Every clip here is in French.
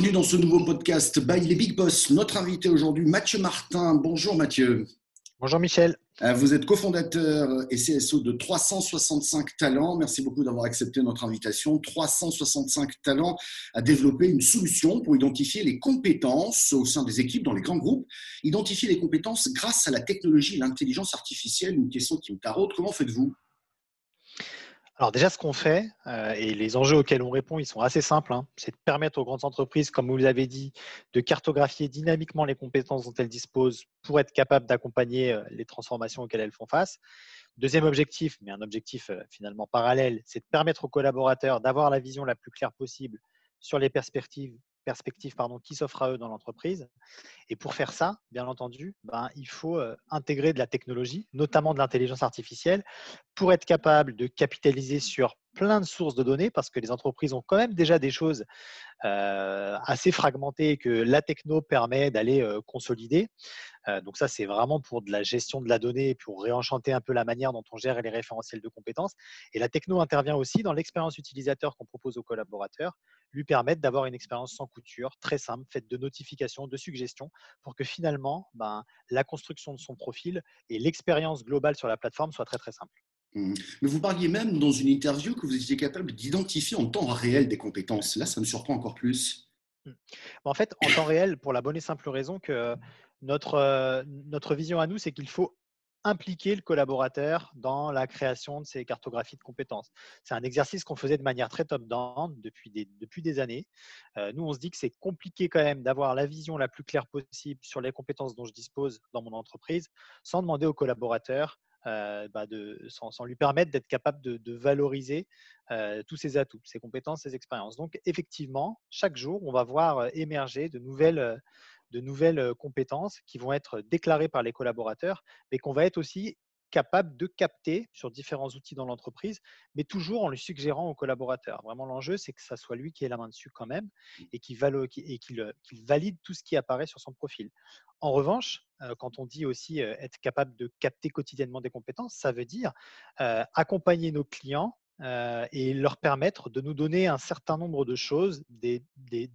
Bienvenue dans ce nouveau podcast by les Big Boss. Notre invité aujourd'hui, Mathieu Martin. Bonjour Mathieu. Bonjour Michel. Euh, vous êtes cofondateur et CSO de 365 Talents. Merci beaucoup d'avoir accepté notre invitation. 365 Talents a développé une solution pour identifier les compétences au sein des équipes dans les grands groupes. Identifier les compétences grâce à la technologie et l'intelligence artificielle. Une question qui me taraude. Comment faites-vous? Alors déjà, ce qu'on fait euh, et les enjeux auxquels on répond, ils sont assez simples. Hein. C'est de permettre aux grandes entreprises, comme vous l'avez dit, de cartographier dynamiquement les compétences dont elles disposent pour être capables d'accompagner euh, les transformations auxquelles elles font face. Deuxième objectif, mais un objectif euh, finalement parallèle, c'est de permettre aux collaborateurs d'avoir la vision la plus claire possible sur les perspectives perspectives pardon, qui s'offrent à eux dans l'entreprise. Et pour faire ça, bien entendu, ben, il faut euh, intégrer de la technologie, notamment de l'intelligence artificielle, pour être capable de capitaliser sur plein de sources de données, parce que les entreprises ont quand même déjà des choses euh, assez fragmentées que la techno permet d'aller euh, consolider. donc ça, c'est vraiment pour de la gestion de la donnée, pour réenchanter un peu la manière dont on gère les référentiels de compétences. Et la techno intervient aussi dans l'expérience utilisateur qu'on propose aux collaborateurs lui permettre d'avoir une expérience sans couture, très simple, faite de notifications, de suggestions, pour que finalement, ben, la construction de son profil et l'expérience globale sur la plateforme soit très très simple. Mmh. Mais vous parliez même dans une interview que vous étiez capable d'identifier en temps réel des compétences. Là, ça me surprend encore plus. Mmh. En fait, en temps réel, pour la bonne et simple raison que notre, euh, notre vision à nous, c'est qu'il faut impliquer le collaborateur dans la création de ces cartographies de compétences. C'est un exercice qu'on faisait de manière très top-down depuis des, depuis des années. Euh, nous, on se dit que c'est compliqué quand même d'avoir la vision la plus claire possible sur les compétences dont je dispose dans mon entreprise sans demander au collaborateur euh, bah sans, lui permettre d'être capable de, valoriser euh, tous ses atouts, ses compétences, ses expériences. Donc, effectivement, chaque jour, on va voir émerger de nouvelles, de nouvelles compétences qui vont être déclarées par les collaborateurs, mais qu'on va être aussi capable de capter sur différents outils dans l'entreprise, mais toujours en lui suggérant aux collaborateurs. Vraiment, l'enjeu, c'est que ça soit lui qui ait la main dessus quand même mmh. et qu'il valide tout ce qui apparaît sur son profil. En revanche, quand on dit aussi être capable de capter quotidiennement des compétences, ça veut dire accompagner nos clients euh, et leur permettre de nous donner un certain nombre de choses, des,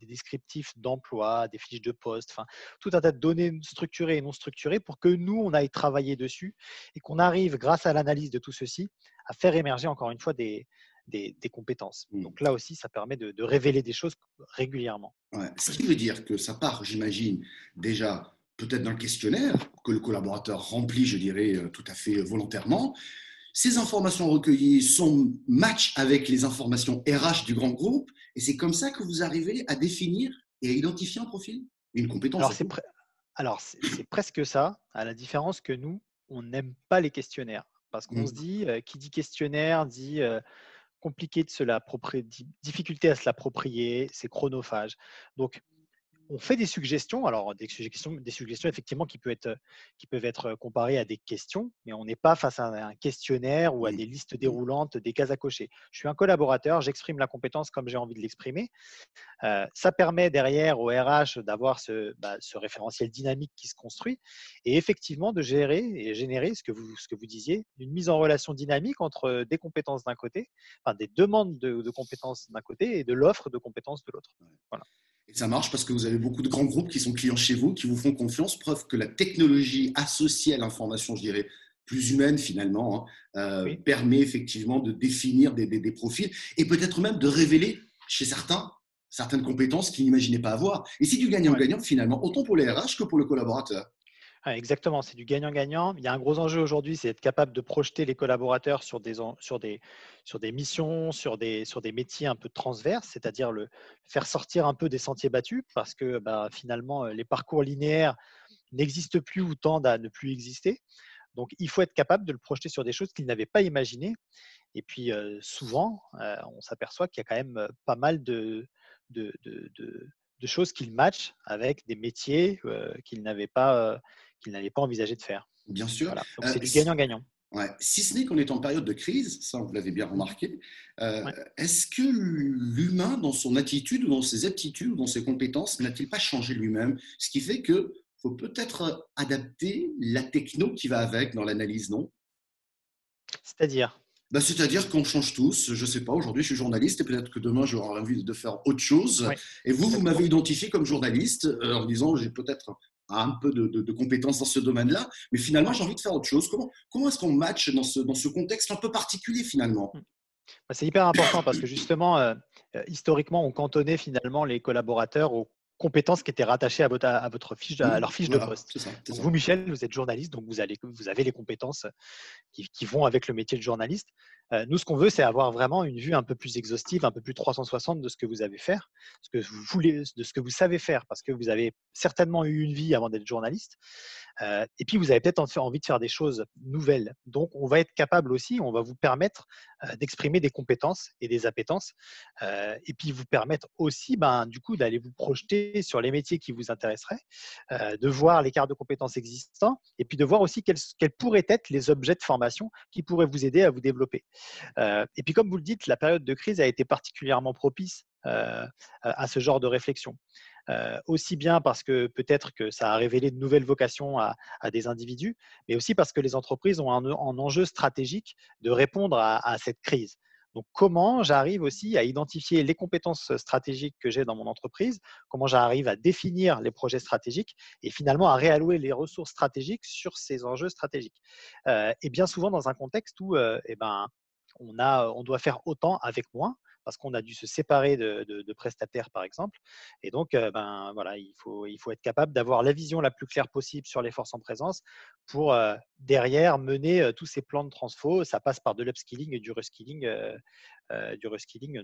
descriptifs d'emploi, des fiches de poste, enfin, tout un tas de données structurées et non structurées pour que nous, on aille travailler dessus et qu'on arrive, grâce à l'analyse de tout ceci, à faire émerger encore une fois des, des, compétences. Mmh. Donc là aussi, ça permet de, révéler des choses régulièrement. Ce qui veut dire que ça part, j'imagine, déjà peut-être d'un questionnaire que le collaborateur remplit, je dirais, euh, tout à fait volontairement, ces informations recueillies sont match avec les informations RH du grand groupe et c'est comme ça que vous arrivez à définir et à identifier un profil, une compétence. Alors, c'est presque ça, à la différence que nous, on n'aime pas les questionnaires. Parce qu'on mmh. se dit, euh, qui dit questionnaire dit euh, compliqué de se l'approprier, difficulté à se l'approprier, c'est chronophage. Donc, on fait des suggestions, alors des suggestions, des suggestions effectivement qui peuvent, être, qui peuvent être comparées à des questions, mais on n'est pas face à un questionnaire ou à des listes déroulantes, des cases à cocher. Je suis un collaborateur, j'exprime la compétence comme j'ai envie de l'exprimer. Euh, ça permet derrière au RH d'avoir ce, bah, ce, référentiel dynamique qui se construit et effectivement de gérer et générer ce que vous, ce que vous disiez, une mise en relation dynamique entre des compétences d'un côté, enfin des demandes de, de compétences d'un côté et de l'offre de compétences de l'autre. Voilà. Et ça marche parce que vous avez beaucoup de grands groupes qui sont clients chez vous, qui vous font confiance, preuve que la technologie associée à l'information, je dirais, plus humaine finalement, hein, euh, permet effectivement de définir des, des, profils et peut-être même de révéler chez certains certaines compétences qu'ils n'imaginaient pas avoir. Et c'est du gagnant-gagnant finalement, autant pour les RH que pour le collaborateur. Exactement, c'est du gagnant-gagnant. Il y a un gros enjeu aujourd'hui, c'est d'être capable de projeter les collaborateurs sur des, sur des, sur des missions, sur des, sur des métiers un peu transverses, c'est-à-dire le faire sortir un peu des sentiers battus, parce que bah, finalement, les parcours linéaires n'existent plus ou tendent à ne plus exister. Donc, il faut être capable de le projeter sur des choses qu'ils n'avaient pas imaginées. Et puis, souvent, on s'aperçoit qu'il y a quand même pas mal de, de, de, de choses qu'ils matchent avec des métiers qu'ils n'avaient pas, qu'il n'avait pas envisagé de faire. Bien sûr. c'est du gagnant-gagnant. Ouais. Si ce n'est qu'on est en période de crise, ça vous l'avez bien remarqué, euh, est-ce que l'humain, dans son attitude ou dans ses aptitudes ou dans ses compétences, n'a-t-il pas changé lui-même? Ce qui fait qu'il faut peut-être adapter la techno qui va avec dans l'analyse, non? C'est-à-dire? Bah, C'est-à-dire qu'on change tous. Je ne sais pas, aujourd'hui je suis journaliste et peut-être que demain j'aurai envie de faire autre chose. et vous, vous m'avez identifié comme journaliste euh, en disant j'ai peut-être un peu de, compétences dans ce domaine-là, mais finalement j'ai envie de faire autre chose. Comment, comment est-ce qu'on match dans ce, dans ce contexte un peu particulier finalement? Mmh. bah, C'est hyper important parce que justement, euh, euh, historiquement, on cantonnait finalement les collaborateurs aux compétences qui étaient rattachées à votre, à votre fiche, à leur fiche de poste. vous, Michel, vous êtes journaliste, donc vous, allez, vous avez les compétences qui, qui vont avec le métier de journaliste. Nous, ce qu'on veut, c'est avoir vraiment une vue un peu plus exhaustive, un peu plus 360 de ce que vous avez faire, de ce que vous savez faire, parce que vous avez certainement eu une vie avant d'être journaliste. Et puis, vous avez peut-être envie de faire des choses nouvelles. Donc, on va être capable aussi, on va vous permettre d'exprimer des compétences et des appétences, et puis vous permettre aussi, ben, du coup, d'aller vous projeter sur les métiers qui vous intéresseraient, de voir les cartes de compétences existants, et puis de voir aussi quels pourraient être les objets de formation qui pourraient vous aider à vous développer. Euh, et puis, comme vous le dites, la période de crise a été particulièrement propice euh, à ce genre de réflexion. Euh, aussi bien parce que peut-être que ça a révélé de nouvelles vocations à, des individus, mais aussi parce que les entreprises ont un, enjeu stratégique de répondre à, cette crise. Donc, comment j'arrive aussi à identifier les compétences stratégiques que j'ai dans mon entreprise, comment j'arrive à définir les projets stratégiques et finalement à réallouer les ressources stratégiques sur ces enjeux stratégiques? et bien souvent dans un contexte où eh ben, on, a, on doit faire autant avec moins parce qu'on a dû se séparer de, prestataires, par exemple. Et donc, ben, voilà, il, faut, être capable d'avoir la vision la plus claire possible sur les forces en présence pour derrière mener tous ces plans de transfo. Ça passe par de l'upskilling et du reskilling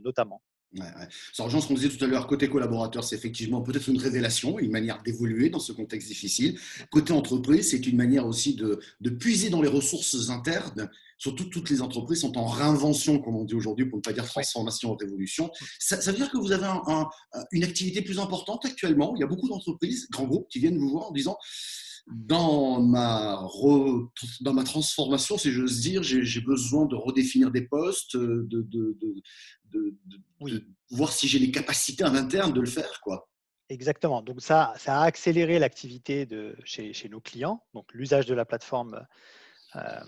notamment. Ouais, ouais. Ça rejoint ce qu'on disait tout à l'heure, côté collaborateur, c'est effectivement peut-être une révélation, une manière d'évoluer dans ce contexte difficile. Côté entreprise, c'est une manière aussi de, de, puiser dans les ressources internes. Surtout, toutes les entreprises sont en réinvention, comme on dit aujourd'hui, pour ne pas dire transformation, révolution. Ça, ça veut dire que vous avez un, une activité plus importante actuellement? Il y a beaucoup d'entreprises, grands groupes, qui viennent vous voir en disant dans ma, dans ma transformation, si j'ose dire, j'ai besoin de redéfinir des postes, de, de, de, de voir si j'ai les capacités en interne de le faire. Quoi. Exactement. Donc ça, ça a accéléré l'activité de chez, chez, nos clients. Donc l'usage de la plateforme euh,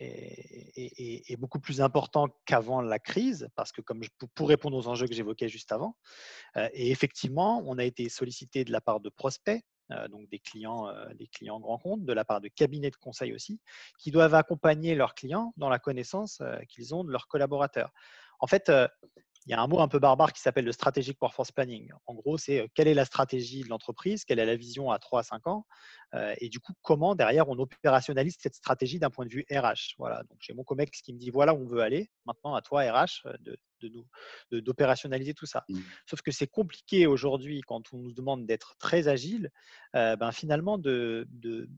est, est, beaucoup plus important qu'avant la crise, parce que comme je, pour répondre aux enjeux que j'évoquais juste avant, euh, et effectivement, on a été sollicité de la part de prospects, euh, donc des clients, des clients grands comptes, de la part de cabinets de conseil aussi, qui doivent accompagner leurs clients dans la connaissance qu'ils ont de leurs collaborateurs. En fait, il y a un mot un peu barbare qui s'appelle le strategic workforce planning. En gros, c'est quelle est la stratégie de l'entreprise, quelle est la vision à 3 à 5 ans, et du coup, comment derrière on opérationnalise cette stratégie d'un point de vue RH. Voilà, donc j'ai mon COMEX qui me dit voilà où on veut aller. Maintenant, à toi, RH, de, d'opérationnaliser tout ça. Mmh. Sauf que c'est compliqué aujourd'hui quand on nous demande d'être très agile, ben finalement de, de,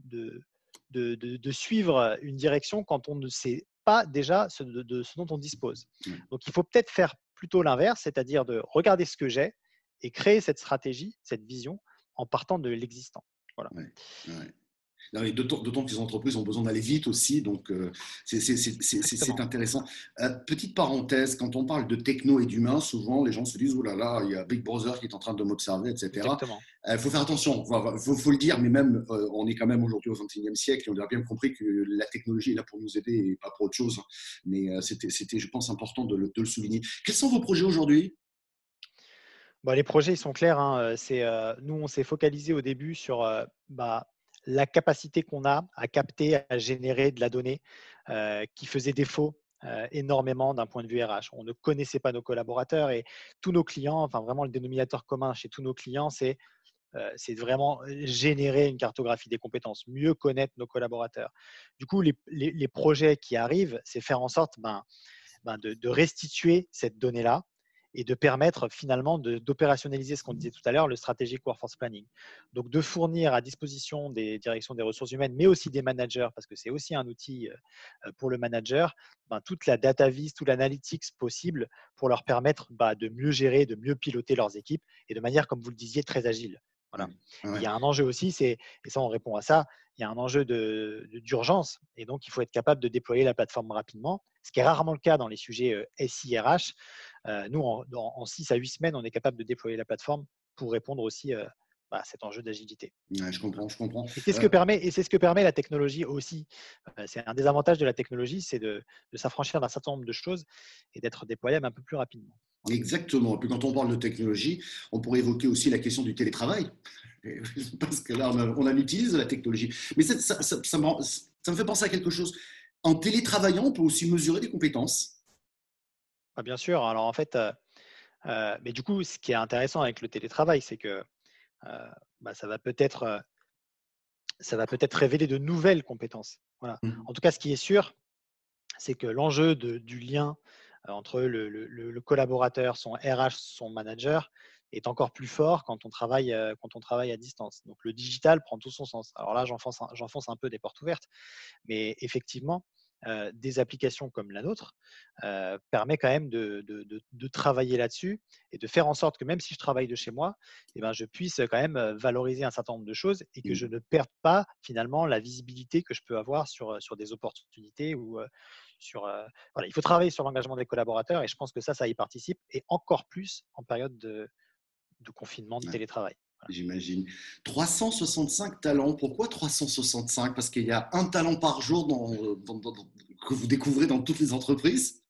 de, de, suivre une direction quand on ne sait pas déjà ce, de, ce dont on dispose. Mmh. Donc il faut peut-être faire plutôt l'inverse, c'est-à-dire de regarder ce que j'ai et créer cette stratégie, cette vision en partant de l'existant. Voilà. D'autant que les entreprises ont besoin d'aller vite aussi, donc euh, c'est intéressant. Euh, petite parenthèse, quand on parle de techno et d'humain, souvent les gens se disent, oh là là, il y a Big Brother qui est en train de m'observer, etc. Il faut faire attention, il faut, le dire, mais même, euh, on est quand même aujourd'hui au XXIe siècle et on a bien compris que la technologie est là pour nous aider et pas pour autre chose. Mais c'était, je pense, important de le, souligner. Quels sont vos projets aujourd'hui? Bah, les projets ils sont clairs. Hein. Nous, on s'est focalisé au début sur bah, la capacité qu'on a à capter, à générer de la donnée euh, qui faisait défaut euh, énormément d'un point de vue RH. On ne connaissait pas nos collaborateurs et tous nos clients, enfin vraiment le dénominateur commun chez tous nos clients, c'est euh, c'est vraiment générer une cartographie des compétences, mieux connaître nos collaborateurs. Du coup, les, projets qui arrivent, c'est faire en sorte ben, ben de, restituer cette donnée-là et de permettre finalement d'opérationnaliser ce qu'on disait tout à l'heure, le strategic workforce planning. Donc de fournir à disposition des directions des ressources humaines, mais aussi des managers, parce que c'est aussi un outil euh, euh, pour le manager, ben, toute la data vis, tout l'analytics possible pour leur permettre bah, de mieux gérer, de mieux piloter leurs équipes et de manière, comme vous le disiez, très agile. Voilà. Il y a un enjeu aussi, et ça on répond à ça, il y a un enjeu d'urgence et donc il faut être capable de déployer la plateforme rapidement, ce qui est rarement le cas dans les sujets euh, SIRH. Nous, en, 6 à 8 semaines, on est capable de déployer la plateforme pour répondre aussi bah, cet enjeu d'agilité. je comprends, je comprends. Et c'est ce, que permet, et c'est ce que permet la technologie aussi. c'est un des avantages de la technologie, c'est de, de s'affranchir d'un certain nombre de choses et d'être déployable un peu plus rapidement. Exactement. Et puis quand on parle de technologie, on pourrait évoquer aussi la question du télétravail. Parce que là, on, on utilise la technologie. Mais ça, ça, ça, ça, me, fait penser à quelque chose. En télétravaillant, on peut aussi mesurer des compétences. Ah, bien sûr. Alors en fait, euh, euh, mais du coup, ce qui est intéressant avec le télétravail, c'est que euh, bah, ça va peut-être ça va peut-être révéler de nouvelles compétences. Voilà. Mmh. En tout cas, ce qui est sûr, c'est que l'enjeu du lien entre le, collaborateur, son RH, son manager, est encore plus fort quand on travaille, quand on travaille à distance. Donc le digital prend tout son sens. Alors là, j'enfonce un peu des portes ouvertes, mais effectivement, des applications comme la nôtre permet quand même de, travailler là-dessus et de faire en sorte que même si je travaille de chez moi, eh ben, je puisse quand même valoriser un certain nombre de choses et que mmh. je ne perde pas finalement la visibilité que je peux avoir sur, sur des opportunités ou sur. voilà, il faut travailler sur l'engagement des collaborateurs et je pense que ça, ça y participe et encore plus en période de, confinement, de télétravail. J'imagine. 365 talents. Pourquoi 365 Parce qu'il y a un talent par jour que vous découvrez dans toutes les entreprises?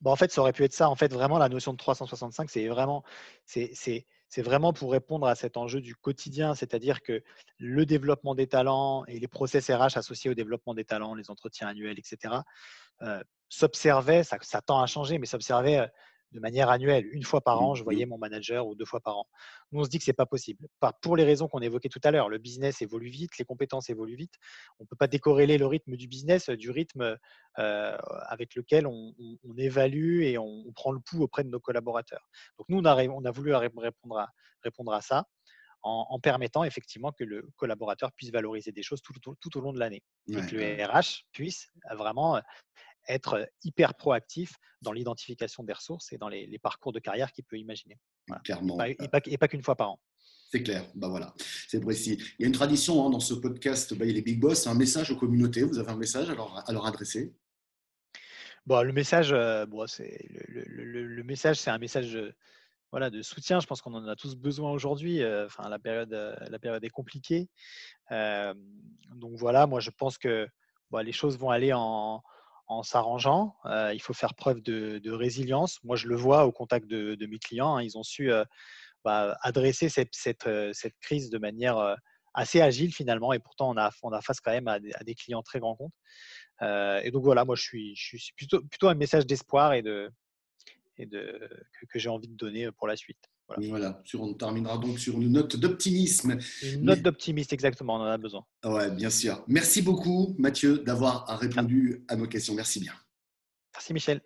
Bah, en fait, ça aurait pu être ça. En fait, vraiment, la notion de 365, c'est vraiment, c'est, vraiment pour répondre à cet enjeu du quotidien, c'est-à-dire que le développement des talents et les process RH associés au développement des talents, les entretiens annuels, etc., euh, s'observaient, ça, ça, tend à changer, mais s'observaient de manière annuelle. Une fois par an, je mmh, mmh. voyais mon manager ou deux fois par an. Nous, on se dit que ce n'est pas possible. pour les raisons qu'on évoquait tout à l'heure. Le business évolue vite, les compétences évoluent vite. On ne peut pas décorréler le rythme du business du rythme euh, avec lequel on, évalue et on, prend le pouls auprès de nos collaborateurs. Donc, nous, on a, on a voulu répondre à, répondre à ça. En, permettant effectivement que le collaborateur puisse valoriser des choses tout, tout, au long de l'année. et que le RH puisse vraiment être hyper proactif dans l'identification des ressources et dans les, parcours de carrière qu'il peut imaginer. Clairement. Et pas, pas, qu'une fois par an. C'est clair, bah voilà, c'est précis. Il y a une tradition hein, dans ce podcast, bah, les Big Boss, un message aux communautés. Vous avez un message à leur, à leur adresser? Bon, Le message, bon, c'est, le, le, message, c'est un message voilà, de soutien. Je pense qu'on en a tous besoin aujourd'hui. Enfin, la, période, la période est compliquée. donc voilà, moi je pense que les choses vont aller en, en s'arrangeant. Euh, il faut faire preuve de, résilience. Moi, je le vois au contact de, mes clients. Hein. ils ont su euh, bah, adresser euh, cette, crise de manière assez agile finalement. Et pourtant, on a, on face quand même à des, clients très grands comptes. et donc voilà, moi, je suis, plutôt, un message d'espoir et, de, et de, que j'ai envie de donner pour la suite. Voilà. on terminera donc sur une note d'optimisme. Une note d'optimisme, exactement, on en a besoin. Ouais, bien sûr. Merci beaucoup, Mathieu, d'avoir répondu à nos questions. Merci bien. Merci, Michel.